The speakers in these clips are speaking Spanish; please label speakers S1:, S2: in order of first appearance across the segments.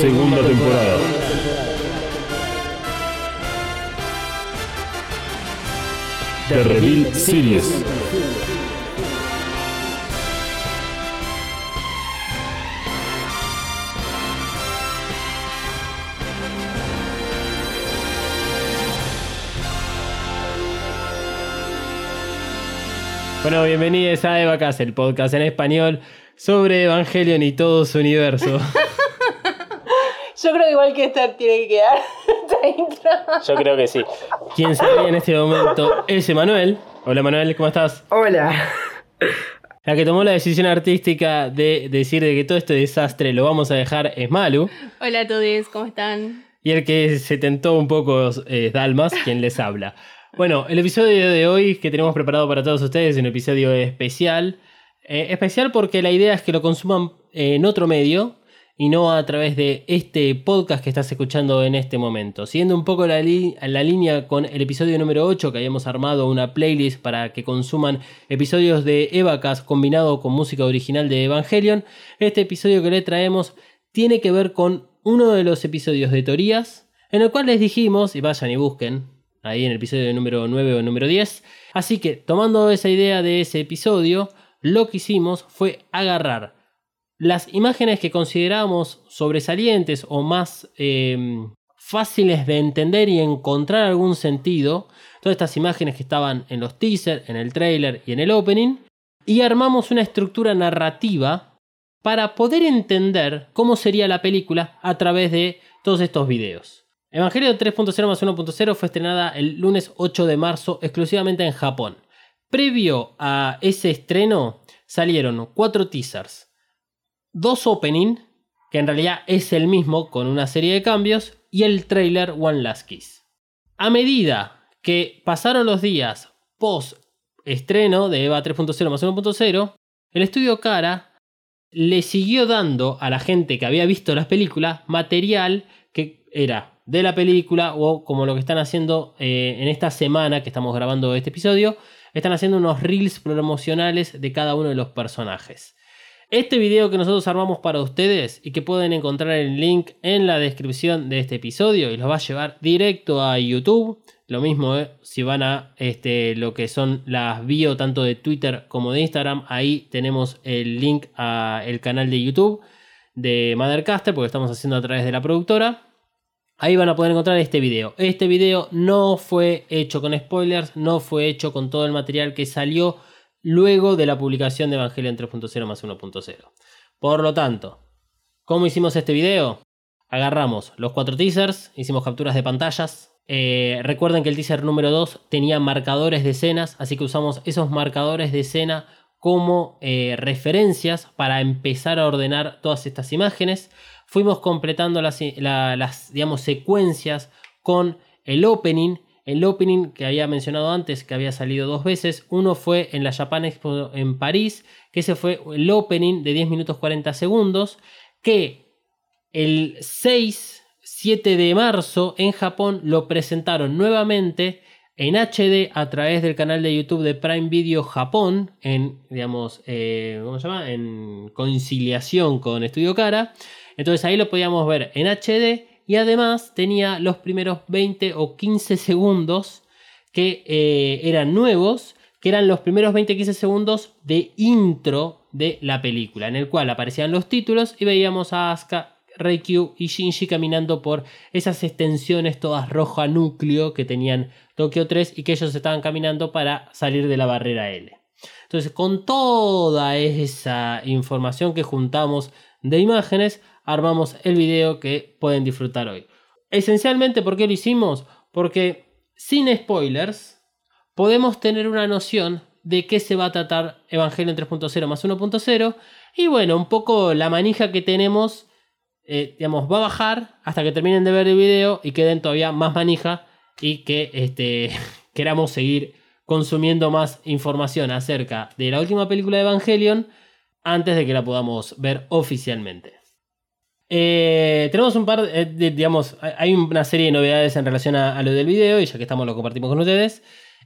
S1: Segunda temporada. The Reveal Series.
S2: Bueno, bienvenidos a Evacast, el podcast en español sobre Evangelion y todo su universo.
S3: Yo creo igual que esta tiene que quedar. Intro.
S2: Yo creo que sí. Quien se ríe en este momento es Emanuel. Hola Emanuel, ¿cómo estás?
S3: Hola.
S2: La que tomó la decisión artística de decir de que todo este desastre lo vamos a dejar es Malu.
S4: Hola a todos, ¿cómo están?
S2: Y el que se tentó un poco es Dalmas, quien les habla. Bueno, el episodio de hoy que tenemos preparado para todos ustedes es un episodio especial. Eh, especial porque la idea es que lo consuman en otro medio y no a través de este podcast que estás escuchando en este momento. Siguiendo un poco la, la línea con el episodio número 8 que habíamos armado una playlist para que consuman episodios de Evacas combinado con música original de Evangelion, este episodio que le traemos tiene que ver con uno de los episodios de teorías en el cual les dijimos, y vayan y busquen, ahí en el episodio número 9 o número 10. Así que, tomando esa idea de ese episodio, lo que hicimos fue agarrar las imágenes que consideramos sobresalientes o más eh, fáciles de entender y encontrar algún sentido, todas estas imágenes que estaban en los teasers, en el trailer y en el opening, y armamos una estructura narrativa para poder entender cómo sería la película a través de todos estos videos. Evangelio 3.0 más 1.0 fue estrenada el lunes 8 de marzo exclusivamente en Japón. Previo a ese estreno salieron cuatro teasers, dos opening, que en realidad es el mismo con una serie de cambios, y el trailer One Last Kiss. A medida que pasaron los días post estreno de EVA 3.0 más 1.0, el estudio Cara le siguió dando a la gente que había visto las películas material que era de la película o como lo que están haciendo eh, en esta semana que estamos grabando este episodio, están haciendo unos reels promocionales de cada uno de los personajes. Este video que nosotros armamos para ustedes y que pueden encontrar el link en la descripción de este episodio y los va a llevar directo a YouTube. Lo mismo eh, si van a este, lo que son las bio tanto de Twitter como de Instagram, ahí tenemos el link al canal de YouTube de Mothercaster porque estamos haciendo a través de la productora. Ahí van a poder encontrar este video. Este video no fue hecho con spoilers, no fue hecho con todo el material que salió luego de la publicación de Evangelion 3.0 más 1.0. Por lo tanto, ¿cómo hicimos este video? Agarramos los cuatro teasers, hicimos capturas de pantallas. Eh, recuerden que el teaser número 2 tenía marcadores de escenas, así que usamos esos marcadores de escena como eh, referencias para empezar a ordenar todas estas imágenes. Fuimos completando las, la, las digamos, secuencias con el opening. El opening que había mencionado antes, que había salido dos veces. Uno fue en la Japan Expo en París, que ese fue el opening de 10 minutos 40 segundos, que el 6, 7 de marzo en Japón lo presentaron nuevamente en HD a través del canal de YouTube de Prime Video Japón, en, digamos, eh, ¿cómo se llama? En conciliación con Estudio Cara. Entonces ahí lo podíamos ver en HD y además tenía los primeros 20 o 15 segundos que eh, eran nuevos, que eran los primeros 20-15 segundos de intro de la película, en el cual aparecían los títulos y veíamos a Asuka, Reikyu y Shinji caminando por esas extensiones todas roja núcleo que tenían Tokyo 3 y que ellos estaban caminando para salir de la barrera L. Entonces, con toda esa información que juntamos de imágenes, armamos el video que pueden disfrutar hoy. Esencialmente, ¿por qué lo hicimos? Porque sin spoilers podemos tener una noción de qué se va a tratar Evangelion 3.0 más 1.0 y bueno, un poco la manija que tenemos eh, digamos, va a bajar hasta que terminen de ver el video y queden todavía más manija y que este, queramos seguir consumiendo más información acerca de la última película de Evangelion antes de que la podamos ver oficialmente. Eh, tenemos un par, de, de- digamos, hay- una serie de novedades en relación a, a lo del video y ya que estamos lo compartimos con ustedes.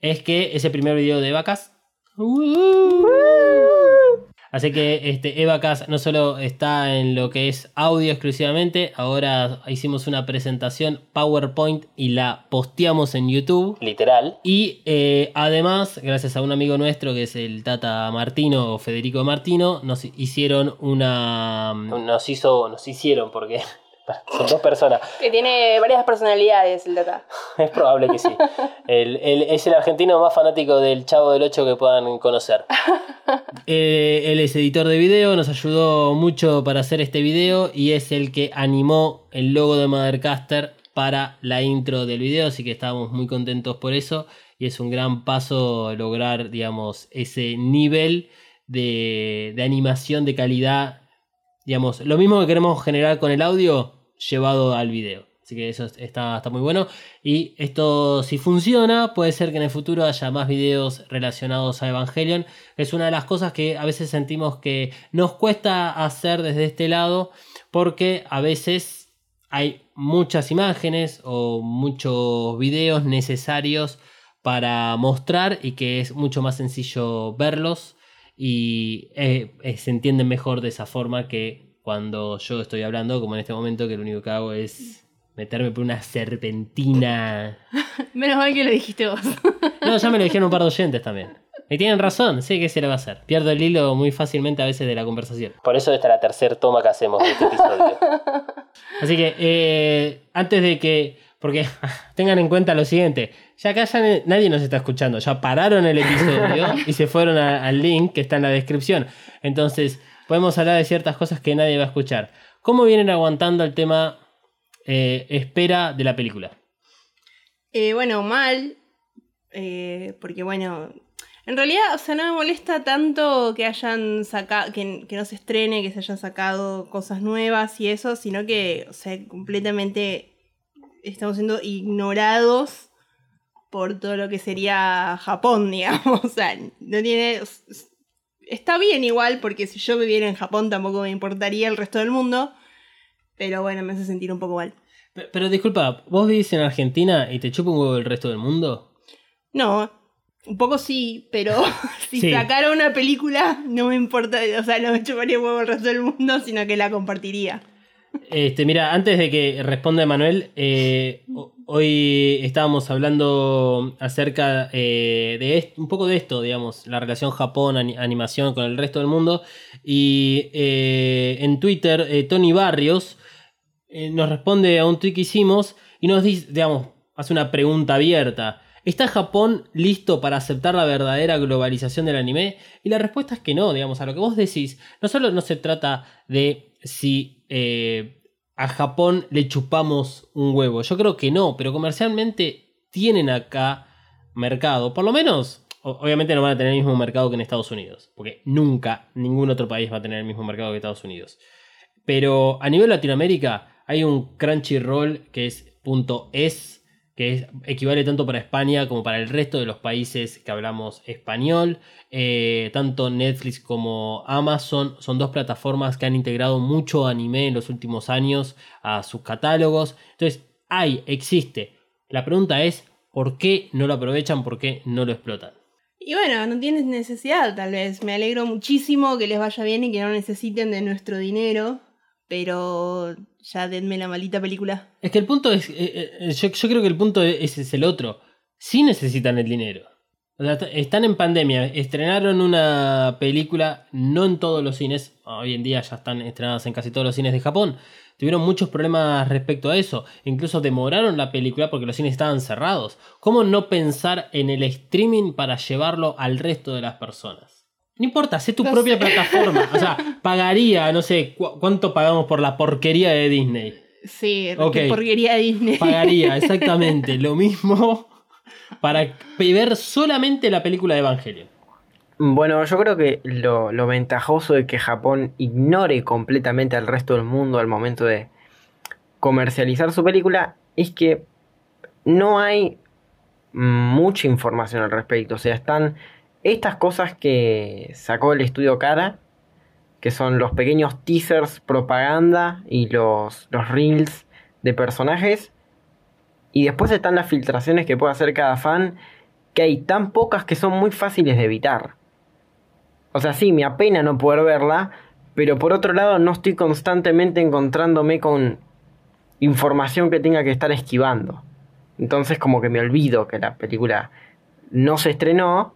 S2: Es que ese primer video de vacas. Así que este, Evacas no solo está en lo que es audio exclusivamente, ahora hicimos una presentación PowerPoint y la posteamos en YouTube. Literal. Y eh, además, gracias a un amigo nuestro que es el Tata Martino o Federico Martino, nos hicieron una. Nos hizo. Nos hicieron porque. Son dos personas.
S3: Que tiene varias personalidades el Tata.
S2: Es probable que sí. El- el- es el argentino más fanático del Chavo del 8 que puedan conocer. Eh, él es editor de video, nos ayudó mucho para hacer este video y es el que animó el logo de Mothercaster para la intro del video, así que estábamos muy contentos por eso y es un gran paso lograr, digamos, ese nivel de, de animación de calidad, digamos, lo mismo que queremos generar con el audio llevado al video. Así que eso está, está muy bueno. Y esto, si funciona, puede ser que en el futuro haya más videos relacionados a Evangelion. Es una de las cosas que a veces sentimos que nos cuesta hacer desde este lado, porque a veces hay muchas imágenes o muchos videos necesarios para mostrar y que es mucho más sencillo verlos y eh, eh, se entienden mejor de esa forma que cuando yo estoy hablando, como en este momento, que lo único que hago es meterme por una serpentina.
S4: Menos mal que lo dijiste vos.
S2: No, ya me lo dijeron un par de oyentes también. Y tienen razón, sí, ¿qué se le va a hacer? Pierdo el hilo muy fácilmente a veces de la conversación. Por eso esta es la tercera toma que hacemos de este episodio. Así que, eh, antes de que. Porque tengan en cuenta lo siguiente: ya acá ya nadie nos está escuchando, ya pararon el episodio y se fueron a- al link que está en la descripción. Entonces, podemos hablar de ciertas cosas que nadie va a escuchar. ¿Cómo vienen aguantando el tema eh, espera de la película?
S4: Eh, bueno, mal. eh, porque bueno. En realidad, o sea, no me molesta tanto que hayan sacado. Que, que no se estrene, que se hayan sacado cosas nuevas y eso, sino que, o sea, completamente estamos siendo ignorados por todo lo que sería Japón, digamos. O sea, no tiene. Está bien igual, porque si yo viviera en Japón tampoco me importaría el resto del mundo. Pero bueno, me hace sentir un poco mal.
S2: Pero, pero disculpa, ¿vos vivís en Argentina y te chupa un huevo el resto del mundo?
S4: No, un poco sí, pero si
S2: Sí.
S4: sacara una película no me importa, o sea, no me chuparía huevo el resto del mundo, sino que la compartiría.
S2: Este, mira, antes de que responda Emanuel, eh, ho- hoy estábamos hablando acerca eh, de un poco de esto, digamos, la relación Japón-animación con el resto del mundo. Y eh, en Twitter, Tony Barrios nos responde a un tweet que hicimos y nos dice, digamos, hace una pregunta abierta. ¿Está Japón listo para aceptar la verdadera globalización del anime? Y la respuesta es que no, digamos, a lo que vos decís, no solo no se trata de si eh, a Japón le chupamos un huevo, yo creo que no, pero comercialmente tienen acá mercado, por lo menos, obviamente no van a tener el mismo mercado que en Estados Unidos, porque nunca ningún otro país va a tener el mismo mercado que Estados Unidos. Pero a nivel Latinoamérica hay un Crunchyroll que es .es, que es- equivale tanto para España como para el resto de los países que hablamos español. Eh, tanto Netflix como Amazon son dos plataformas que han integrado mucho anime en los últimos años a sus catálogos. Entonces, hay, existe. La pregunta es, ¿por qué no lo aprovechan? ¿Por qué no lo explotan?
S4: Y bueno, no tienes necesidad, tal vez. Me alegro muchísimo que les vaya bien y que no necesiten de nuestro dinero, pero ya denme la maldita película.
S2: Es que el punto es. eh, eh, yo, yo creo que el punto es, el otro. Sí necesitan el dinero. O sea, están en pandemia. Estrenaron una película, no en todos los cines. Hoy en día ya están estrenadas en casi todos los cines de Japón. Tuvieron muchos problemas respecto a eso. Incluso demoraron la película porque los cines estaban cerrados. ¿Cómo no pensar en el streaming para llevarlo al resto de las personas? No importa, sé tu
S4: No
S2: propia
S4: sé.
S2: plataforma. O sea, pagaría, no sé, cu- cuánto pagamos por la porquería de Disney.
S4: Sí,
S2: Ok.
S4: qué porquería Disney.
S2: Pagaría exactamente lo mismo para ver solamente la película de Evangelion.
S5: Bueno, yo creo que lo, lo ventajoso de que Japón ignore completamente al resto del mundo al momento de comercializar su película es que no hay mucha información al respecto. O sea, están estas cosas que sacó el estudio Cara, que son los pequeños teasers, propaganda y los, los reels de personajes. Y después están las filtraciones que puede hacer cada fan, que hay tan pocas que son muy fáciles de evitar. O sea, sí, me apena no poder verla, pero por otro lado no estoy constantemente encontrándome con información que tenga que estar esquivando. Entonces como que me olvido que la película no se estrenó.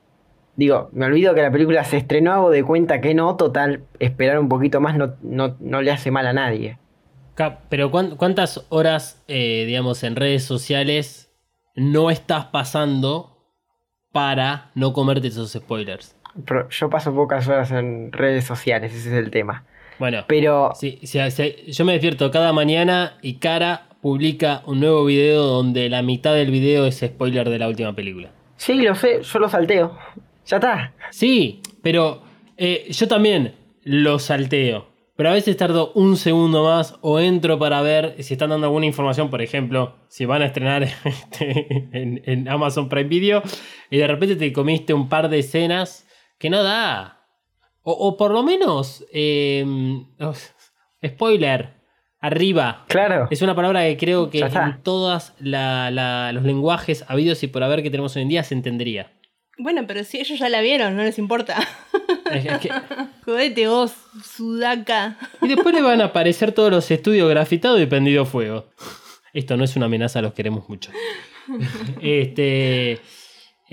S5: Digo, me olvido que la película se estrenó, hago de cuenta que no, total, esperar un poquito más no, no, le hace mal a nadie.
S2: Pero ¿cuántas horas, eh, digamos, en redes sociales no estás pasando para no comerte esos spoilers?
S5: yo paso pocas horas en redes sociales, ese es el tema.
S2: Bueno,
S5: pero
S2: sí, yo me despierto cada mañana y Cara publica un nuevo video donde la mitad del video es spoiler de la última película.
S5: Sí, lo sé, yo lo salteo. Ya está.
S2: Sí, pero eh, yo también lo salteo. Pero a veces tardo un segundo más o entro para ver si están dando alguna información, por ejemplo, si van a estrenar este, en, Amazon Prime Video y de repente te comiste un par de escenas que no da. O, por lo menos, em, spoiler, arriba.
S5: Claro.
S2: Es una palabra que creo que en todos los lenguajes habidos y por haber que tenemos hoy en día se entendería.
S4: Bueno, pero si ellos ya la vieron, no les importa. Jodete vos, sudaca.
S2: Y después le van a aparecer todos los estudios grafitados y prendido fuego. Esto no es una amenaza, los queremos mucho. este.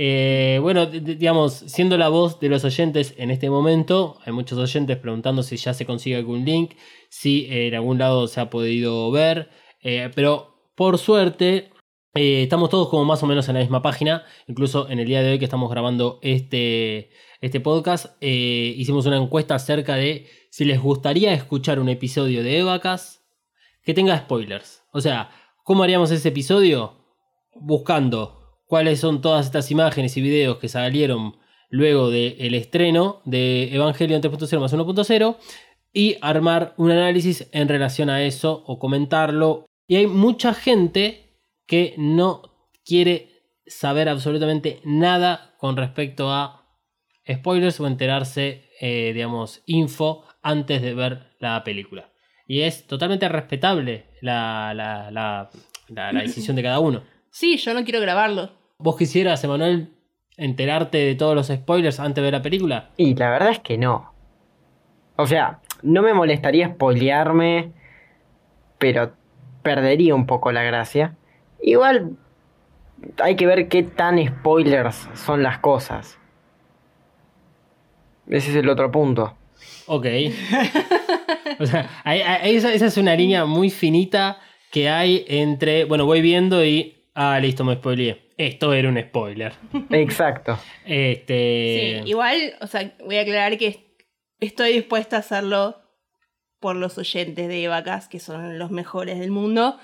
S2: Eh, bueno, digamos, siendo la voz de los oyentes en este momento, hay muchos oyentes preguntando si ya se consigue algún link, si en algún lado se ha podido ver, eh, pero por suerte eh, estamos todos como más o menos en la misma página, incluso en el día de hoy que estamos grabando este, este podcast, hicimos una encuesta acerca de si les gustaría escuchar un episodio de Evacas que tenga spoilers. O sea, ¿cómo haríamos ese episodio? Buscando cuáles son todas estas imágenes y videos que salieron luego del estreno de Evangelion 3.0 más 1.0 y armar un análisis en relación a eso o comentarlo. Y hay mucha gente que no quiere saber absolutamente nada con respecto a spoilers o enterarse, eh, digamos, info antes de ver la película. Y es totalmente respetable la, la decisión de cada uno.
S4: Sí, yo no quiero grabarlo.
S2: ¿Vos quisieras, Emanuel, enterarte de todos los spoilers antes de ver la película?
S5: Y la verdad es que no. O sea, no me molestaría spoilearme, pero perdería un poco la gracia. Igual hay que ver qué tan spoilers son las cosas. Ese es el otro punto.
S2: Ok. o sea, esa, esa es una línea muy finita que hay entre, bueno, voy viendo y Ah, listo, me spoileé. Esto era un spoiler.
S5: Exacto.
S2: Este...
S4: Sí, igual, o sea, voy a aclarar que estoy dispuesta a hacerlo por los oyentes de Evacas, que son los mejores del mundo.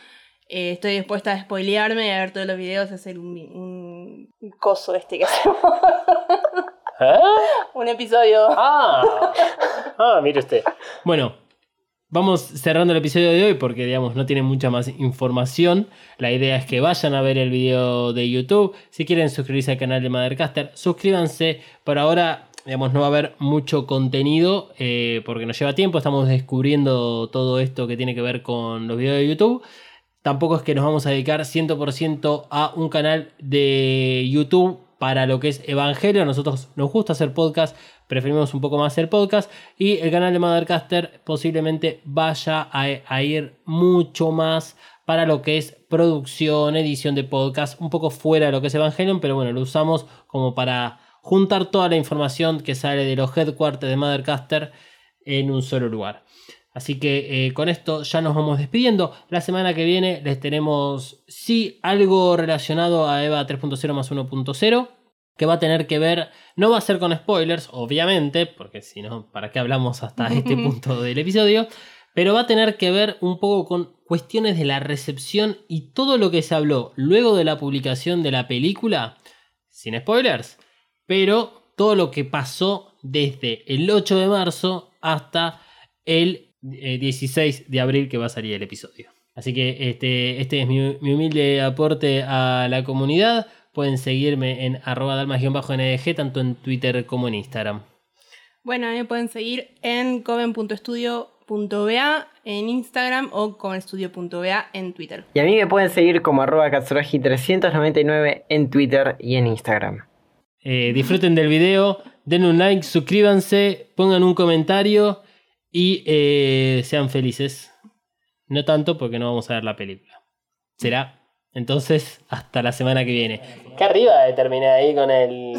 S4: Eh, estoy dispuesta a spoilearme y a ver todos los videos, hacer un, un, coso este que hacemos. ¿Eh? un episodio.
S2: Ah, ah, mire usted. Bueno, Vamos cerrando el episodio de hoy porque, digamos, no tiene mucha más información. La idea es que vayan a ver el video de YouTube. Si quieren suscribirse al canal de Mothercaster, suscríbanse. Por ahora, digamos, no va a haber mucho contenido eh, porque nos lleva tiempo. Estamos descubriendo todo esto que tiene que ver con los videos de YouTube. Tampoco es que nos vamos a dedicar 100% a un canal de YouTube para lo que es Evangelio. A nosotros nos gusta hacer podcast, preferimos un poco más hacer podcast. Y el canal de Mothercaster posiblemente vaya a, ir mucho más para lo que es producción, edición de podcast, un poco fuera de lo que es Evangelion, pero bueno, lo usamos como para juntar toda la información que sale de los headquarters de Mothercaster en un solo lugar. Así que eh, con esto ya nos vamos despidiendo. La semana que viene les tenemos, sí, algo relacionado a EVA 3.0 más 1.0 que va a tener que ver, no va a ser con spoilers, obviamente, porque si no, ¿para qué hablamos hasta este punto del episodio? Pero va a tener que ver un poco con cuestiones de la recepción y todo lo que se habló luego de la publicación de la película, sin spoilers, pero todo lo que pasó desde el 8 de marzo hasta el eh, 16 de abril que va a salir el episodio. Así que este, este es mi, mi humilde aporte a la comunidad. Pueden seguirme en arroba dalmas-ndg tanto en Twitter como en Instagram.
S4: Bueno, me pueden seguir en coven.studio.ba en Instagram o covenstudio.ba en Twitter.
S5: Y a mí me pueden seguir como arroba katsuragi399 en Twitter y en Instagram.
S2: Eh, disfruten del video, den un like, suscríbanse, pongan un comentario y eh, sean felices. No tanto porque no vamos a ver la película. Será entonces hasta la semana que viene. Qué arriba terminé ahí con el,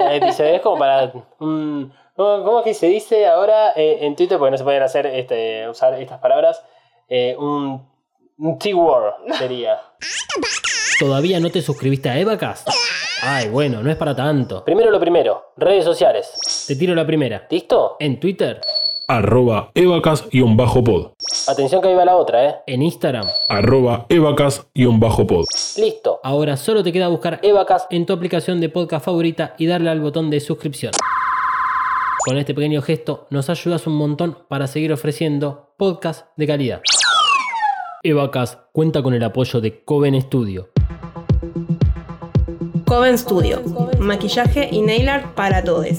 S2: el episodio. Es como para. ¿Cómo cómo es que se dice ahora eh, en Twitter? Porque no se pueden hacer este, usar estas palabras. Eh, un, un T-word sería. ¿Todavía no te suscribiste a Evacast? Ay, bueno, no es para tanto. Primero lo primero, redes sociales. Te tiro la primera. ¿Listo? En Twitter.
S1: Arroba evacas-pod.
S2: Atención que ahí va la otra, ¿eh? En Instagram.
S1: Arroba evacas-pod.
S2: Listo. Ahora solo te queda buscar Evacas en tu aplicación de podcast favorita y darle al botón de suscripción. Con este pequeño gesto nos ayudas un montón para seguir ofreciendo podcast de calidad. Evacas cuenta con el apoyo de Coven Studio.
S4: Coven Studio, maquillaje y nail art para todos.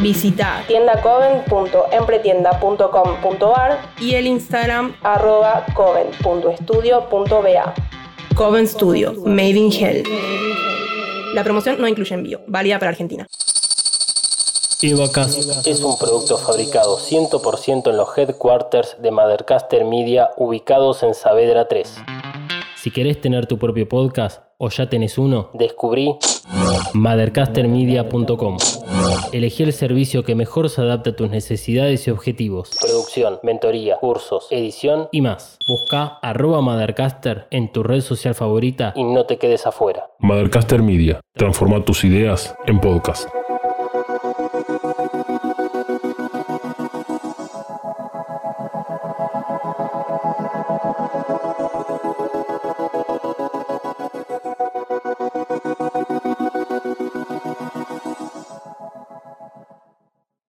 S4: Visita
S3: tiendacoven.empretienda.com.ar
S4: y el Instagram
S3: arroba coven.estudio.ba.
S4: Coven Studio, Made in Hell. La promoción no incluye envío, válida para Argentina.
S2: Evacast es un producto fabricado 100% en los headquarters de Mothercaster Media ubicados en Saavedra 3. Si querés tener tu propio podcast o ya tenés uno, descubrí mothercastermedia.com. Elegí el servicio que mejor se adapta a tus necesidades y objetivos. Producción, mentoría, cursos, edición y más. Busca arroba Mothercaster en tu red social favorita y no te quedes afuera.
S1: Mothercaster Media. Transforma tus ideas en podcast.